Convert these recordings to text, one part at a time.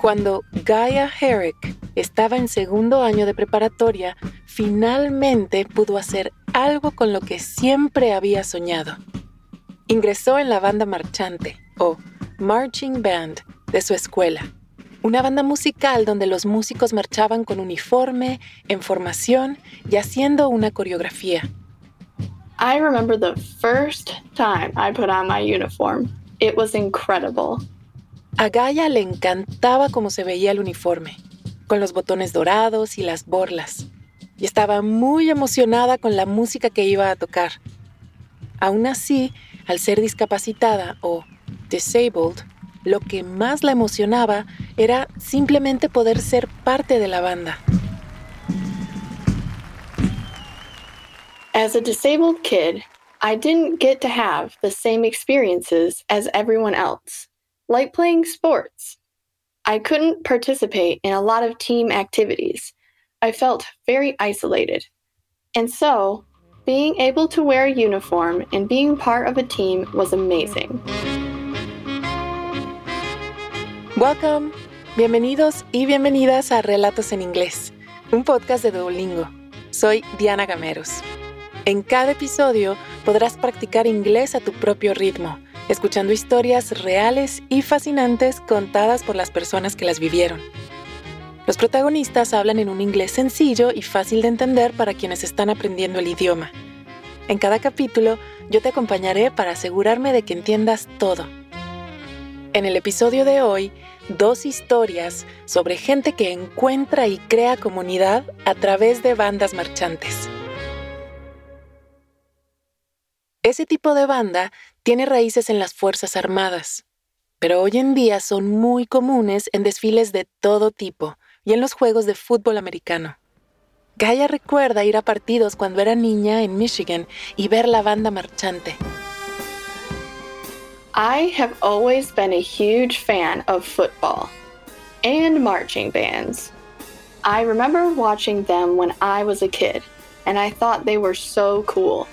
Cuando Gaia Herrick estaba en segundo año de preparatoria, finalmente pudo hacer algo con lo que siempre había soñado. Ingresó en la banda marchante, o Marching Band, de su escuela. Una banda musical donde los músicos marchaban con uniforme, en formación y haciendo una coreografía. I remember the first time I put on my uniform. It was incredible. A Gaia le encantaba cómo se veía el uniforme, con los botones dorados y las borlas, y estaba muy emocionada con la música que iba a tocar. Aún así, al ser discapacitada o disabled, lo que más la emocionaba era simplemente poder ser parte de la banda. As a disabled kid, I didn't get to have the same experiences as everyone else, like playing sports. I couldn't participate in a lot of team activities. I felt very isolated. And so, being able to wear a uniform and being part of a team was amazing. Welcome. Bienvenidos y bienvenidas a Relatos en Inglés, un podcast de Duolingo. Soy Diana Gameros. En cada episodio podrás practicar inglés a tu propio ritmo, escuchando historias reales y fascinantes contadas por las personas que las vivieron. Los protagonistas hablan en un inglés sencillo y fácil de entender para quienes están aprendiendo el idioma. En cada capítulo yo te acompañaré para asegurarme de que entiendas todo. En el episodio de hoy, dos historias sobre gente que encuentra y crea comunidad a través de bandas marchantes. Ese tipo de banda tiene raíces en las Fuerzas Armadas, pero hoy en día son muy comunes en desfiles de todo tipo y en los juegos de fútbol americano. Gaia recuerda ir a partidos cuando era niña en Michigan y ver la banda marchante. I have always been a huge fan of football and marching bands. I remember watching them when I was a kid, and I thought they were so cool.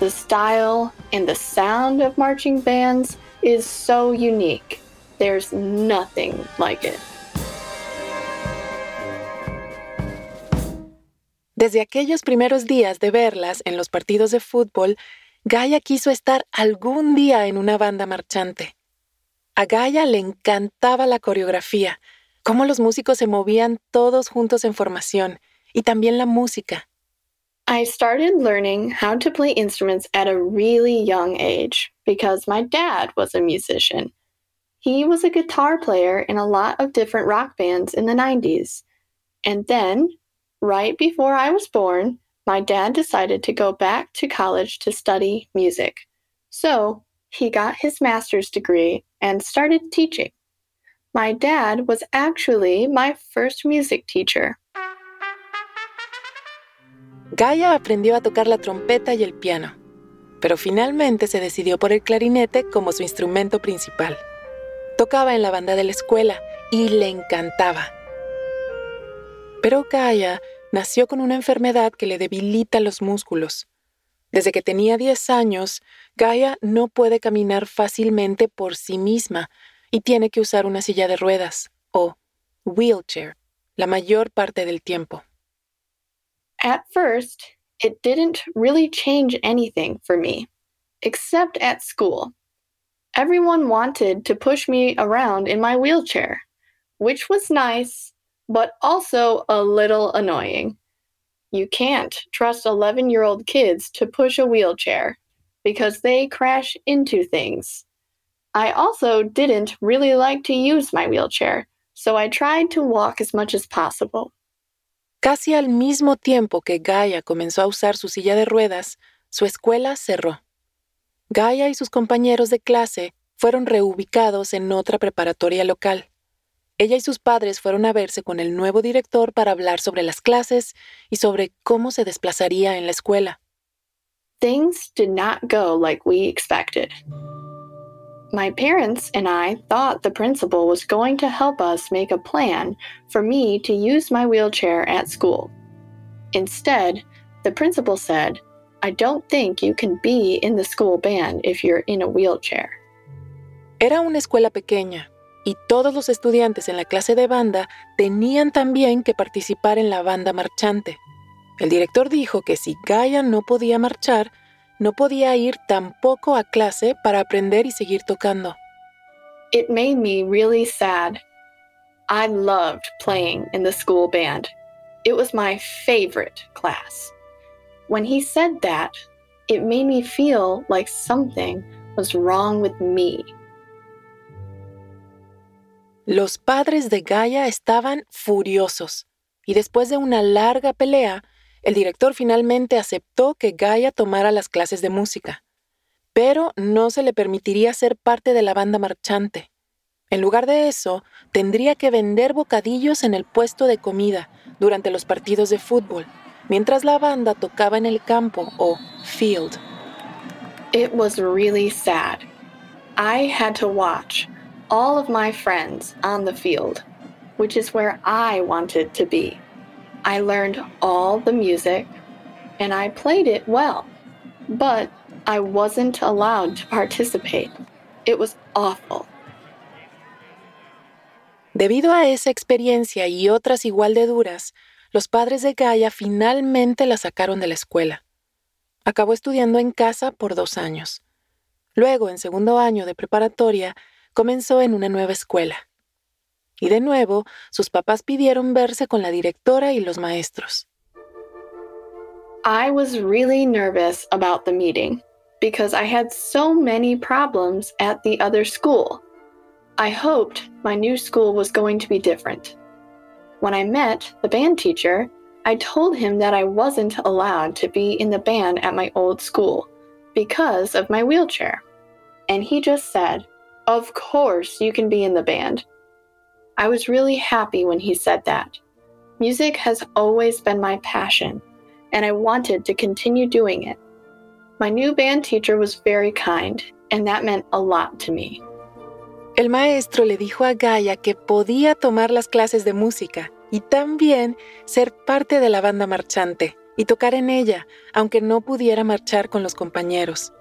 The style and the sound of marching bands is so unique. There's nothing like it. Desde aquellos primeros días de verlas en los partidos de fútbol, Gaia quiso estar algún día en una banda marchante. A Gaia le encantaba la coreografía, cómo los músicos se movían todos juntos en formación, y también la música. I started learning how to play instruments at a really young age because my dad was a musician. He was a guitar player in a lot of different rock bands in the 90s. And then, right before I was born, my dad decided to go back to college to study music. So, he got his master's degree and started teaching. My dad was actually my first music teacher. Gaia aprendió a tocar la trompeta y el piano, pero finalmente se decidió por el clarinete como su instrumento principal. Tocaba en la banda de la escuela y le encantaba. Pero Gaia nació con una enfermedad que le debilita los músculos. Desde que tenía 10 años, Gaia no puede caminar fácilmente por sí misma y tiene que usar una silla de ruedas o wheelchair la mayor parte del tiempo. At first, it didn't really change anything for me, except at school. Everyone wanted to push me around in my wheelchair, which was nice, but also a little annoying. You can't trust 11 year old kids to push a wheelchair because they crash into things. I also didn't really like to use my wheelchair, so I tried to walk as much as possible. Casi al mismo tiempo que Gaia comenzó a usar su silla de ruedas, su escuela cerró. Gaia y sus compañeros de clase fueron reubicados en otra preparatoria local. Ella y sus padres fueron a verse con el nuevo director para hablar sobre las clases y sobre cómo se desplazaría en la escuela. Things did not go like we expected. My parents and I thought the principal was going to help us make a plan for me to use my wheelchair at school. Instead, the principal said, I don't think you can be in the school band if you're in a wheelchair. Era una escuela pequeña y todos los estudiantes en la clase de banda tenían también que participar en la banda marchante. El director dijo que si Gaia no podía marchar, no podía ir tampoco a clase para aprender y seguir tocando. It made me really sad. I loved playing in the school band. It was my favorite class. When he said that, it made me feel like something was wrong with me. Los padres de Gaia estaban furiosos y después de una larga pelea, el director finalmente aceptó que Gaia tomara las clases de música, pero no se le permitiría ser parte de la banda marchante. En lugar de eso, tendría que vender bocadillos en el puesto de comida durante los partidos de fútbol, mientras la banda tocaba en el campo o field. It was really sad. I had to watch all of my friends on the field, which is where I wanted to be. I learned all the music and I played it well, but I wasn't allowed to participate. It was awful. Debido a esa experiencia y otras igual de duras, los padres de Gaia finalmente la sacaron de la escuela. Acabó estudiando en casa por dos años. Luego, en segundo año de preparatoria, comenzó en una nueva escuela. Y de nuevo, sus papás pidieron verse con la directora y los maestros. I was really nervous about the meeting because I had so many problems at the other school. I hoped my new school was going to be different. When I met the band teacher, I told him that I wasn't allowed to be in the band at my old school because of my wheelchair. And he just said, Of course, you can be in the band. I was really happy when he said that. Music has always been my passion, and I wanted to continue doing it. My new band teacher was very kind, and that meant a lot to me. El maestro le dijo a Gaia que podía tomar las clases de música y también ser parte de la banda marchante y tocar en ella, aunque no pudiera marchar con los compañeros.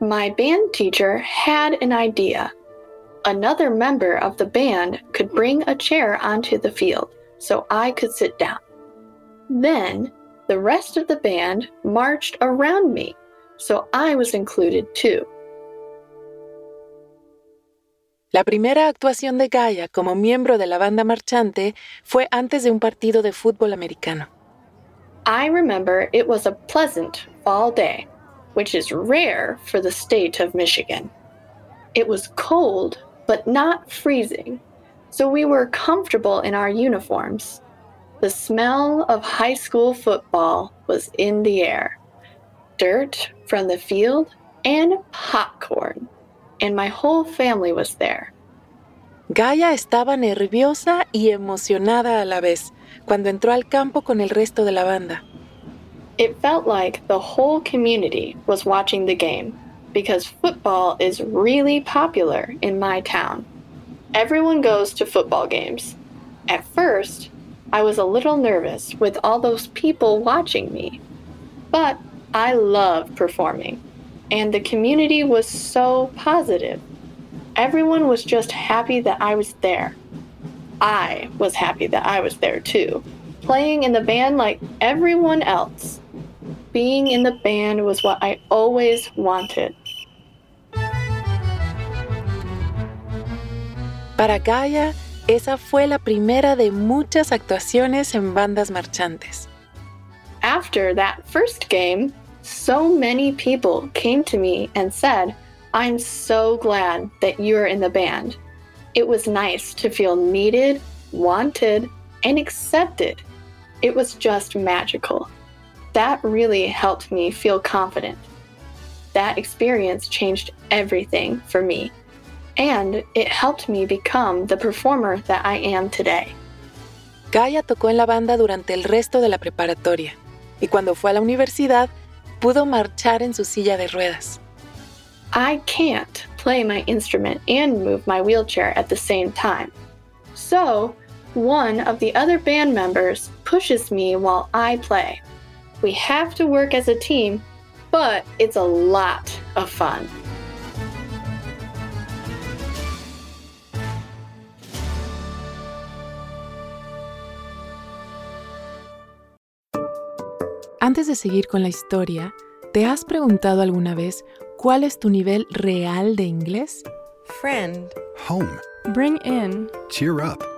My band teacher had an idea. Another member of the band could bring a chair onto the field so I could sit down. Then the rest of the band marched around me, so I was included too. La primera actuación de Gaia como miembro de la banda marchante fue antes de un partido de fútbol americano. I remember it was a pleasant fall day which is rare for the state of Michigan. It was cold, but not freezing, so we were comfortable in our uniforms. The smell of high school football was in the air. Dirt from the field and popcorn. And my whole family was there. Gaia estaba nerviosa y emocionada a la vez cuando entró al campo con el resto de la banda. It felt like the whole community was watching the game because football is really popular in my town. Everyone goes to football games. At first, I was a little nervous with all those people watching me, but I love performing, and the community was so positive. Everyone was just happy that I was there. I was happy that I was there too, playing in the band like everyone else. Being in the band was what I always wanted. Para Gaia, esa fue la primera de muchas actuaciones en bandas marchantes. After that first game, so many people came to me and said, I'm so glad that you're in the band. It was nice to feel needed, wanted, and accepted. It was just magical. That really helped me feel confident. That experience changed everything for me, and it helped me become the performer that I am today. Gaia tocó en la banda durante el resto de la preparatoria y cuando fue a la universidad pudo marchar en su silla de ruedas. I can't play my instrument and move my wheelchair at the same time. So, one of the other band members pushes me while I play. We have to work as a team, but it's a lot of fun. Antes de seguir con la historia, ¿te has preguntado alguna vez cuál es tu nivel real de inglés? Friend. Home. Bring in. Cheer up.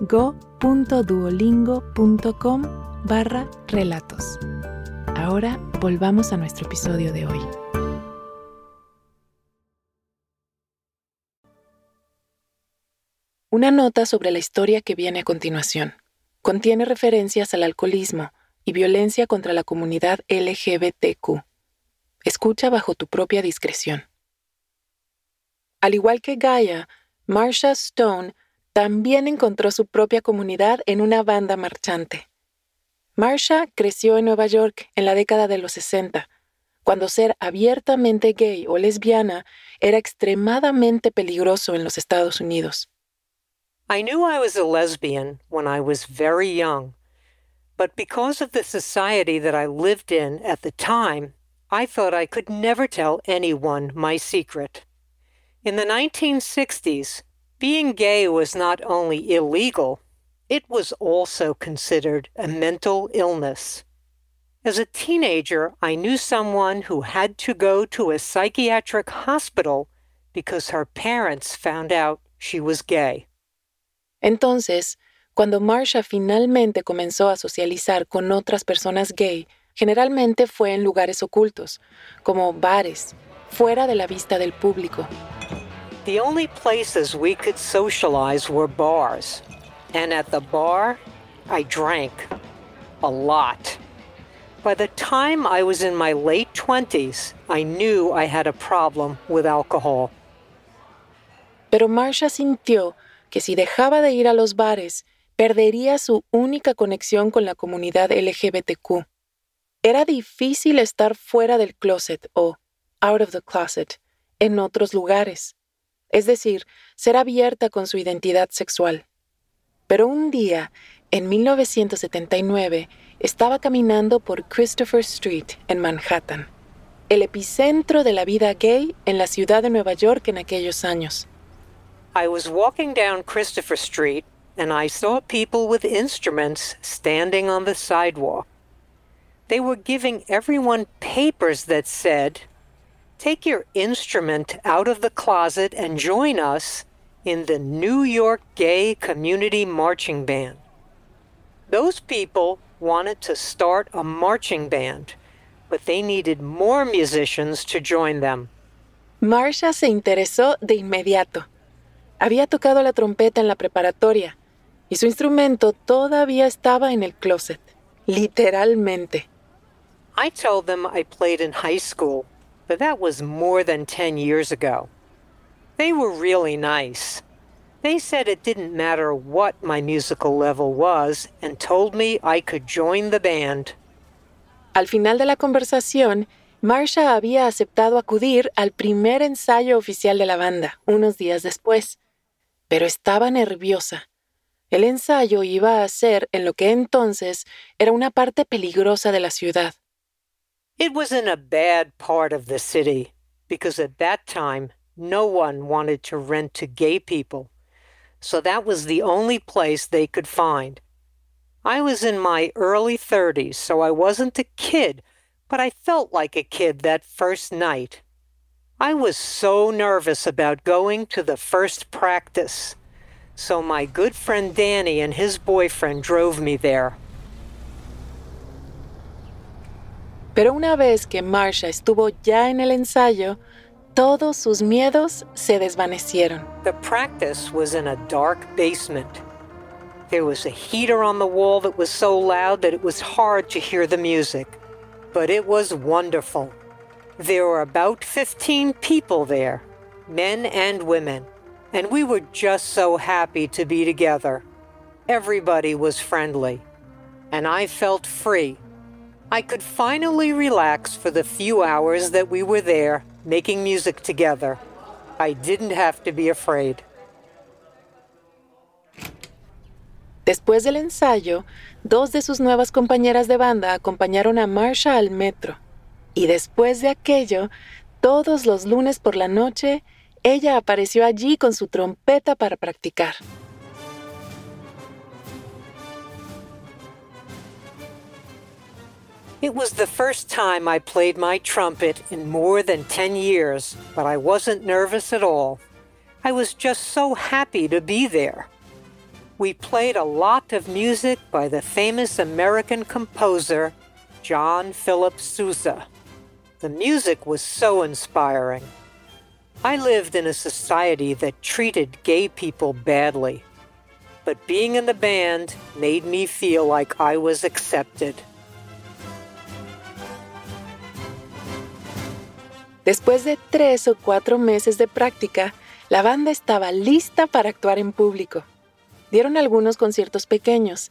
go.duolingo.com barra relatos. Ahora volvamos a nuestro episodio de hoy. Una nota sobre la historia que viene a continuación. Contiene referencias al alcoholismo y violencia contra la comunidad LGBTQ. Escucha bajo tu propia discreción. Al igual que Gaia, Marsha Stone también encontró su propia comunidad en una banda marchante. Marsha creció en Nueva York en la década de los 60, cuando ser abiertamente gay o lesbiana era extremadamente peligroso en los Estados Unidos. I knew I was a lesbian when I was very young, but because of the society that I lived in at the time, I thought I could never tell anyone my secret. In the 1960s, being gay was not only illegal, it was also considered a mental illness. As a teenager, I knew someone who had to go to a psychiatric hospital because her parents found out she was gay. Entonces, cuando Marsha finalmente comenzó a socializar con otras personas gay, generalmente fue en lugares ocultos, como bares, fuera de la vista del público. The only places we could socialize were bars. And at the bar, I drank a lot. By the time I was in my late 20s, I knew I had a problem with alcohol. Pero Marsha sintió que si dejaba de ir a los bares, perdería su única conexión con la comunidad LGBTQ. Era difícil estar fuera del closet o out of the closet en otros lugares, es decir, ser abierta con su identidad sexual. Pero un día, en 1979, estaba caminando por Christopher Street en Manhattan, el epicentro de la vida gay en la ciudad de Nueva York en aquellos años. I was walking down Christopher Street and I saw people with instruments standing on the sidewalk. They were giving everyone papers that said, Take your instrument out of the closet and join us in the New York Gay Community Marching Band. Those people wanted to start a marching band, but they needed more musicians to join them. Marsha se interesó de inmediato. Había tocado la trompeta en la preparatoria y su instrumento todavía estaba en el closet, literalmente. I told them I played in high school, but that was more than 10 years ago. They were really nice. They said it didn't matter what my musical level was and told me I could join the band. Al final de la conversación, Marsha había aceptado acudir al primer ensayo oficial de la banda, unos días después, pero estaba nerviosa. El ensayo iba a ser en lo que entonces era una parte peligrosa de la ciudad. It was in a bad part of the city because at that time no one wanted to rent to gay people. So that was the only place they could find. I was in my early 30s, so I wasn't a kid, but I felt like a kid that first night. I was so nervous about going to the first practice. So my good friend Danny and his boyfriend drove me there. Pero una vez que Marsha estuvo ya en el ensayo, todos sus miedos se desvanecieron. The practice was in a dark basement. There was a heater on the wall that was so loud that it was hard to hear the music. But it was wonderful. There were about 15 people there, men and women, and we were just so happy to be together. Everybody was friendly, and I felt free. I could finally relax for the few hours that we were there making music together. I didn't have to be afraid. Después del ensayo, dos de sus nuevas compañeras de banda acompañaron a Marsha al metro. Y después de aquello, todos los lunes por la noche, ella apareció allí con su trompeta para practicar. It was the first time I played my trumpet in more than 10 years, but I wasn't nervous at all. I was just so happy to be there. We played a lot of music by the famous American composer John Philip Sousa. The music was so inspiring. I lived in a society that treated gay people badly, but being in the band made me feel like I was accepted. Después de tres o cuatro meses de práctica, la banda estaba lista para actuar en público. Dieron algunos conciertos pequeños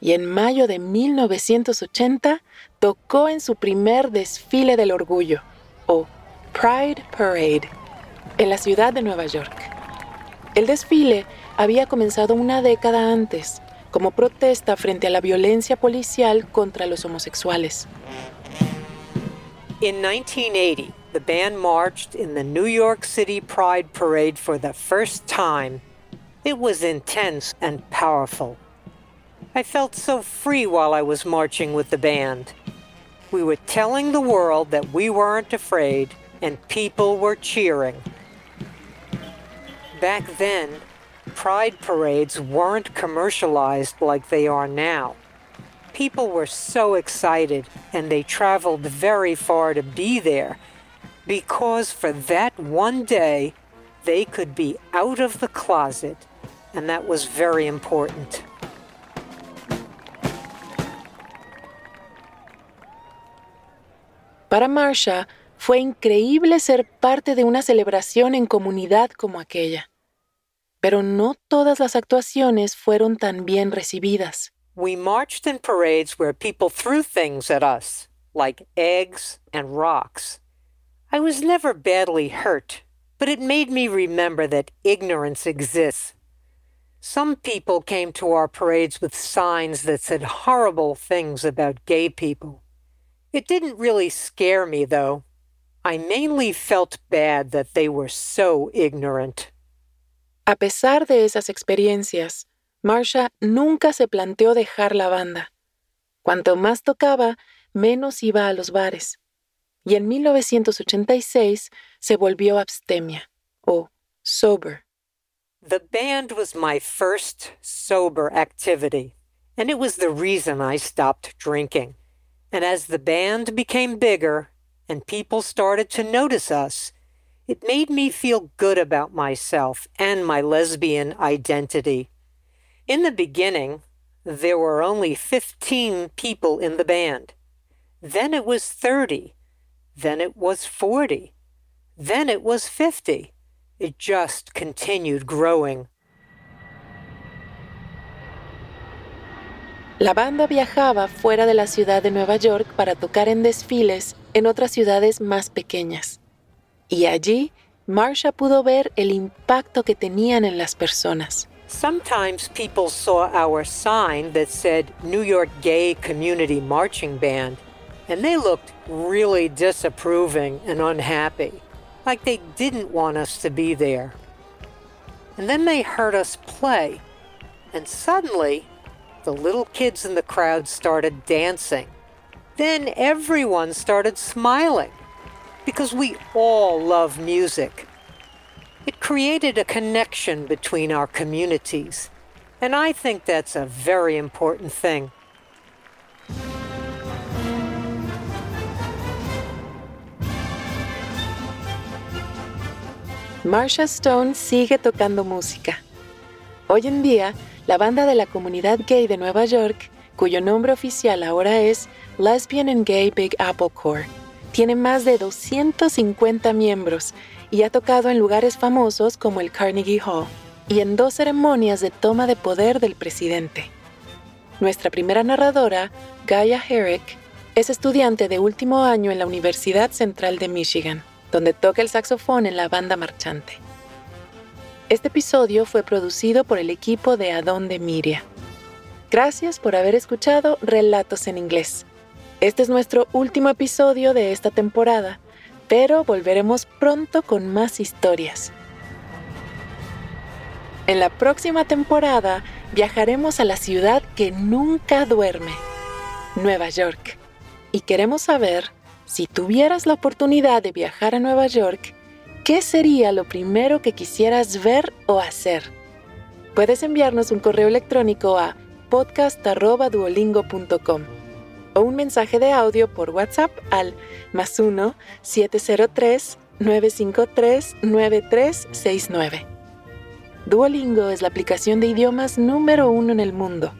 y en mayo de 1980 tocó en su primer desfile del orgullo, o Pride Parade, en la ciudad de Nueva York. El desfile había comenzado una década antes, como protesta frente a la violencia policial contra los homosexuales. In 1980, the band marched in the New York City Pride Parade for the first time. It was intense and powerful. I felt so free while I was marching with the band. We were telling the world that we weren't afraid and people were cheering. Back then, pride parades weren't commercialized like they are now. People were so excited and they traveled very far to be there because for that one day they could be out of the closet, and that was very important. Para Marsha, fue increíble ser parte de una celebración en comunidad como aquella. Pero no todas las actuaciones fueron tan bien recibidas. We marched in parades where people threw things at us, like eggs and rocks. I was never badly hurt, but it made me remember that ignorance exists. Some people came to our parades with signs that said horrible things about gay people. It didn't really scare me, though. I mainly felt bad that they were so ignorant. A pesar de esas experiencias, Marsha nunca se planteó dejar la banda. Cuanto más tocaba, menos iba a los bares. Y en 1986 se volvió abstemia o sober. The band was my first sober activity, and it was the reason I stopped drinking. And as the band became bigger and people started to notice us, it made me feel good about myself and my lesbian identity. In the beginning, there were only 15 people in the band. Then it was 30, then it was 40. Then it was 50. It just continued growing. La banda viajaba fuera de la ciudad de Nueva York para tocar en desfiles en otras ciudades más pequeñas. Y allí, Marsha pudo ver el impacto que tenían en las personas. Sometimes people saw our sign that said New York Gay Community Marching Band and they looked really disapproving and unhappy, like they didn't want us to be there. And then they heard us play, and suddenly the little kids in the crowd started dancing. Then everyone started smiling because we all love music. It created a connection between our communities, and I think that's a very important thing. Marsha Stone sigue tocando música. Hoy en día, la banda de la comunidad gay de Nueva York, cuyo nombre oficial ahora es Lesbian and Gay Big Apple Corps, tiene más de 250 miembros y ha tocado en lugares famosos como el Carnegie Hall y en dos ceremonias de toma de poder del presidente. Nuestra primera narradora, Gaia Herrick, Es estudiante de último año en la Universidad Central de Michigan, donde toca el saxofón en la banda marchante. Este episodio fue producido por el equipo de Adón Miria. Gracias por haber escuchado Relatos en Inglés. Este es nuestro último episodio de esta temporada, pero volveremos pronto con más historias. En la próxima temporada viajaremos a la ciudad que nunca duerme, Nueva York. Y queremos saber, si tuvieras la oportunidad de viajar a Nueva York, ¿qué sería lo primero que quisieras ver o hacer? Puedes enviarnos un correo electrónico a podcast.duolingo.com o un mensaje de audio por WhatsApp al más 1 703 953 9369. Duolingo es la aplicación de idiomas número uno en el mundo.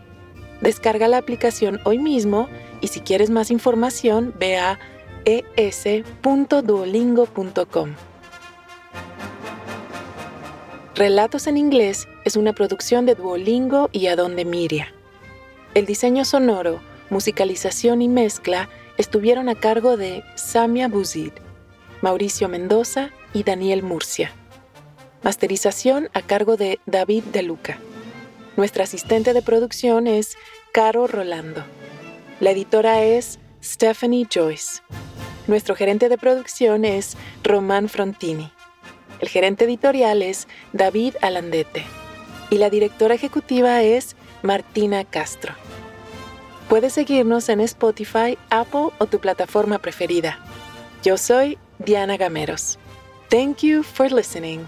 Descarga la aplicación hoy mismo y si quieres más información ve a es.duolingo.com. Relatos en inglés es una producción de Duolingo y Adonde Miria. El diseño sonoro, musicalización y mezcla estuvieron a cargo de Samia Buzid, Mauricio Mendoza y Daniel Murcia. Masterización a cargo de David De Luca. Nuestra asistente de producción es Caro Rolando. La editora es Stephanie Joyce. Nuestro gerente de producción es Román Frontini. El gerente editorial es David Alandete. Y la directora ejecutiva es Martina Castro. Puedes seguirnos en Spotify, Apple o tu plataforma preferida. Yo soy Diana Gameros. Thank you for listening.